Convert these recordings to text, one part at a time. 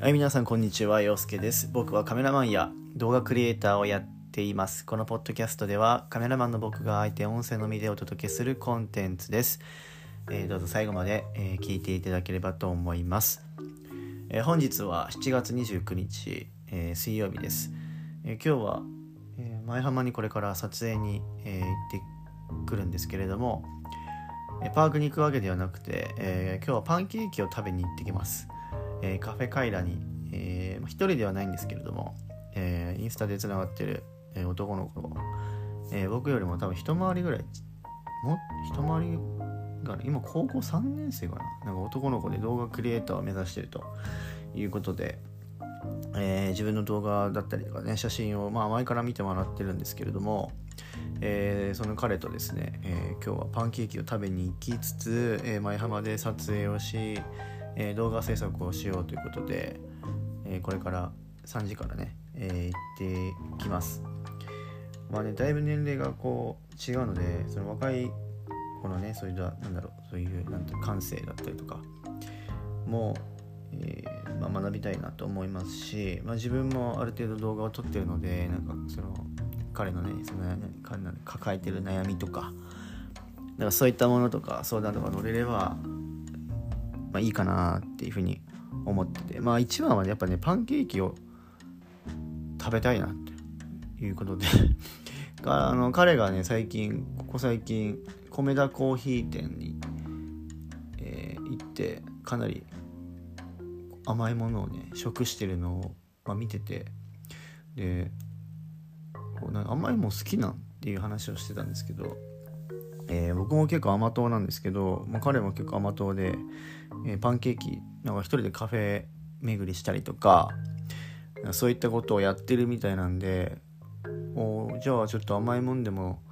はい、皆さんこんにちは、陽介です。僕はカメラマンや動画クリエイターをやっています。このポッドキャストではカメラマンの僕が相手音声のみでお届けするコンテンツです。えーどうぞ最後まで、えー聞いていただければと思います。えー本日は7月29日、えー水曜日です。えー今日は、えー前浜にこれから撮影に、えー行ってくるんですけれども、えパークに行くわけではなくて、えー今日はパンケーキを食べに行ってきます。えーカフェカイラに、えー一人ではないんですけれども、えーインスタでつながってる、えー男の子、えー僕よりも多分一回りぐらいも一回りが今高校3年生かな？なんか男の子で動画クリエイターを目指してるということで、えー自分の動画だったりとかね写真を、まあ、前から見てもらってるんですけれども、えーその彼とですね、えー今日はパンケーキを食べに行きつつ、えー舞浜で撮影をし、えー動画制作をしようということで、えーこれから3時からね、えー行ってきます。まあね、だいぶ年齢がこう違うのでその若い子のねそういうなんだろうそういうなんて感性だったりとかもう、えーまあ、学びたいなと思いますし、まあ、自分もある程度動画を撮ってるのでなんかその彼のねその彼の抱えてる悩みとかなんかそういったものとか相談とか乗れれば、まあ、いいかなっていうふうに思ってて。まあ一番はやっぱねパンケーキを食べたいなっていうことで。あの彼がね最近ここ最近米田コーヒー店に、えー行ってかなり甘いものをね食してるのを、まあ、見てて。でこうなんか甘いもん好きなんっていう話をしてたんですけど、えー僕も結構甘党なんですけど、まあ、彼も結構甘党で、えーパンケーキなんか一人でカフェ巡りしたりとかそういったことをやってるみたいなんでおじゃあちょっと甘いもんでも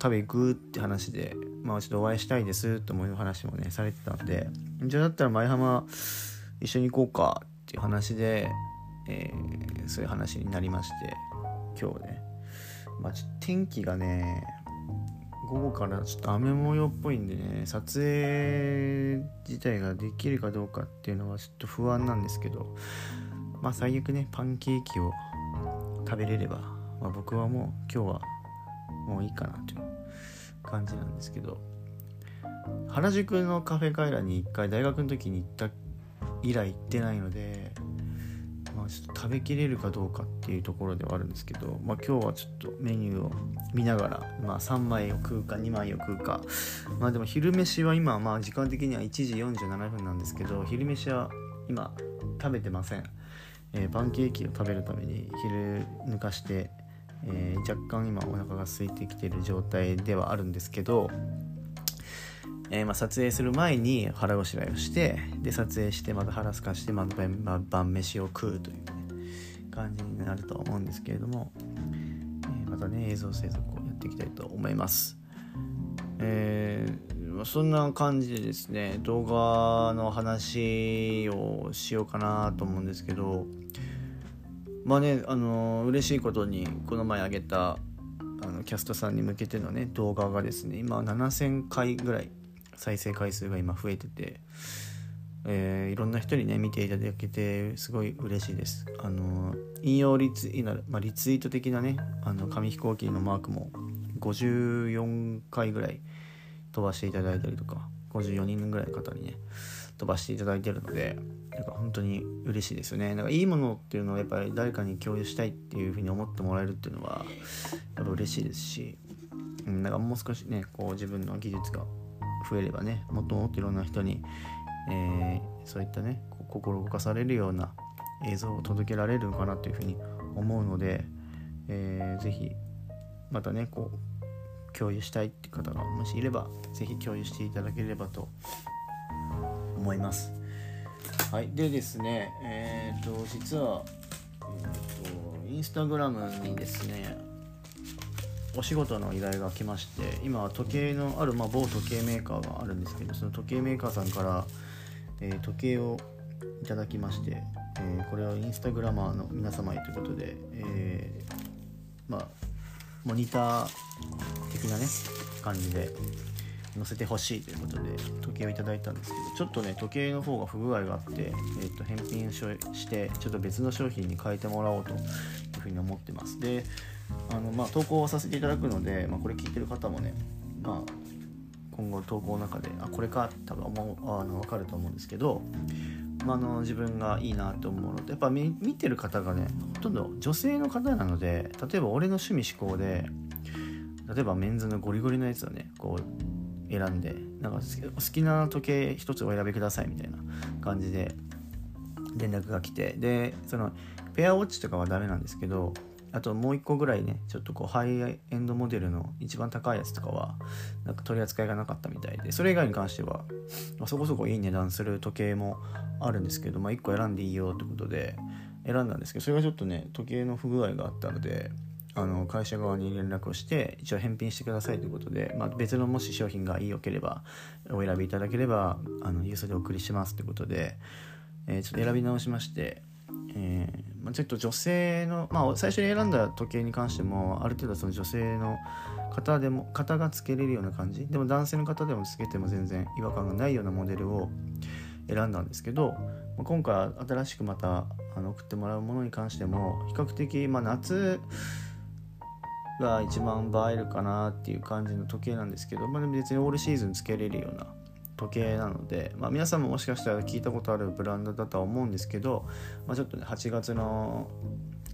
食べ行くって話でまあちょっとお会いしたいですという話もねされてたんでじゃあだったら舞浜一緒に行こうかっていう話で、えーそういう話になりまして今日ね。まあ天気がね午後からちょっと雨模様っぽいんでね撮影自体ができるかどうかっていうのはちょっと不安なんですけどまあ最悪ねパンケーキを食べれれば、まあ、僕はもう今日はもういいかなという感じなんですけど原宿のカフェカイラに一回大学の時に行った以来行ってないので、まあ、ちょっと食べきれるかどうかっていうところではあるんですけど、まあ、今日はちょっとメニューを見ながら、まあ、3枚を食うか2枚を食うか。まあでも昼飯は今まあ時間的には1時47分なんですけど昼飯は今食べてません、えーパンケーキを食べるために昼抜かして、えー若干今お腹が空いてきてる状態ではあるんですけど、えーまあ、撮影する前に腹ごしらえをしてで撮影してまた腹すかしてまた晩,、飯を食うという、ね、感じになると思うんですけれども、えーまたね映像制作をやっていきたいと思います。えーそんな感じでですね動画の話をしようかなと思うんですけどまあねあの嬉しいことにこの前あげたあのキャストさんに向けてのね動画がですね今7000回ぐらい再生回数が今増えてて、えーいろんな人にね見ていただけてすごい嬉しいです。あの引用リツイ,、まあ、リツイート的なねあの紙飛行機のマークも54回ぐらい飛ばしていただいたりとか54人ぐらいの方にね飛ばしていただいてるのでなんか本当に嬉しいですよね。なんかいいものっていうのをやっぱり誰かに共有したいっていうふうに思ってもらえるっていうのはやっぱ嬉しいですし、うん、なんかもう少しねこう自分の技術が増えればねもっともっといろんな人に、えーそういったね心動かされるような映像を届けられるのかなというふうに思うので、えーぜひまたねこう共有したいって方がもしいればぜひ共有していただければと思います。はい、でですね、えっ、と実は、えー、とインスタグラムにですねお仕事の依頼が来まして今は時計のある、まあ、某時計メーカーがあるんですけどその時計メーカーさんから、えー時計をいただきまして、えーこれはインスタグラマーの皆様へということで、えーまあモニター的なね感じで、載せてほしいということで時計をいただいたんですけどちょっとね時計の方が不具合があって、えー、と返品してちょっと別の商品に変えてもらおうというふうに思ってます。であの、まあ、投稿させていただくので、まあ、これ聞いてる方もね、まあ、今後投稿の中であこれか多分思うあの分かると思うんですけど、まあ、の自分がいいなと思うのでやっぱ見てる方がねほとんど女性の方なので例えば俺の趣味思考で例えばメンズのゴリゴリのやつをねこう選んでなんか好きな時計一つお選びくださいみたいな感じで連絡が来てでそのペアウォッチとかはダメなんですけどあともう一個ぐらいねちょっとこうハイエンドモデルの一番高いやつとかはなんか取り扱いがなかったみたいでそれ以外に関しては、まあ、そこそこいい値段する時計もあるんですけど、まあ、1個選んでいいよってことで選んだんですけどそれがちょっとね時計の不具合があったのであの会社側に連絡をして一応返品してくださいということで、まあ、別のもし商品がいいよければお選びいただければあの郵送でお送りしますということで、えー、ちょっと選び直しまして、えーま、ちょっと女性の、まあ、最初に選んだ時計に関してもある程度その女性の方でも型がつけれるような感じ。でも男性の方でもつけても全然違和感がないようなモデルを選んだんですけどまあ今回新しくまたあの送ってもらうものに関しても比較的、まあ、夏が一番映えるかなっていう感じの時計なんですけど、まあ、別にオールシーズンつけれるような時計なので、まあ、皆さんももしかしたら聞いたことあるブランドだとは思うんですけど、まあ、ちょっとね8月の、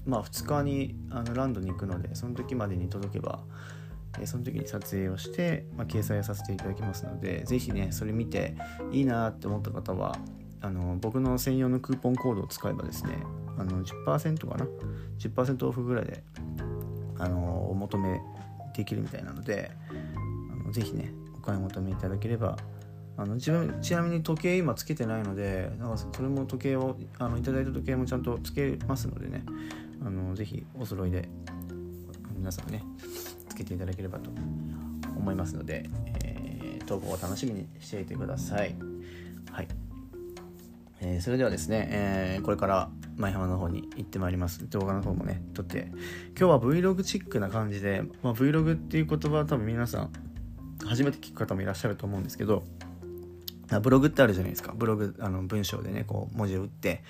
まあ、2日にあのランドに行くのでその時までに届けばえその時に撮影をして、まあ、掲載をさせていただきますので是非ねそれ見ていいなって思った方はあの僕の専用のクーポンコードを使えばですねあの10%かな？10%オフぐらいであのお求めできるみたいなのであのぜひねお買い求めいただければあの自分ちなみに時計今つけてないのでなんかそれも時計をあのいただいた時計もちゃんとつけますのでね。あのぜひお揃いで皆さんねつけていただければと思いますので、えー、投稿を楽しみにしていてください。はい。えー、それではですね、えー、これから舞浜の方に行ってまいります。動画の方もね撮って。今日は Vlog チックな感じで、まあ、Vlog っていう言葉は多分皆さん初めて聞く方もいらっしゃると思うんですけどブログってあるじゃないですか。ブログあの文章でねこう文字を打って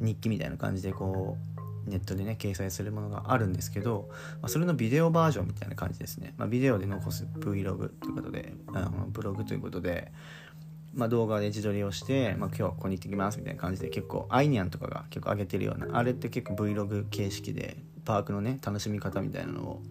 日記みたいな感じでこうネットでね掲載するものがあるんですけど、まあ、それのビデオバージョンみたいな感じですね、まあ、ビデオで残す Vlog ということであのブログということでまあ、動画で自撮りをして、まあ、今日はここに行ってきますみたいな感じで結構アイニャンとかが結構上げてるようなあれって結構 Vlog 形式でパークのね楽しみ方みたいなのを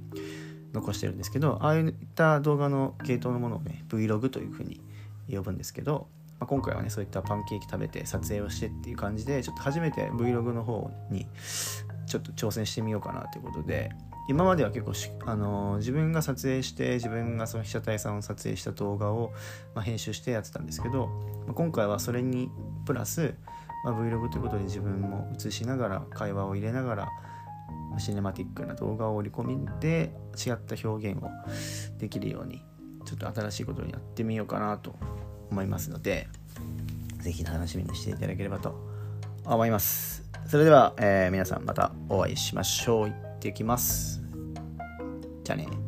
残してるんですけどああいった動画の系統のものをね Vlog というふうに呼ぶんですけど、まあ、今回はねそういったパンケーキ食べて撮影をしてっていう感じでちょっと初めて Vlog の方にちょっと挑戦してみようかなということで今までは結構あの自分が撮影して自分がその被写体さんを撮影した動画を、まあ、編集してやってたんですけど、まあ、今回はそれにプラス、まあ、Vlog ということで自分も映しながら会話を入れながらシネマティックな動画を織り込みで違った表現をできるようにちょっと新しいことにやってみようかなと思いますので是非楽しみにしていただければと思います。それでは、えー、皆さんまたお会いしましょう。行ってきます。じゃあね。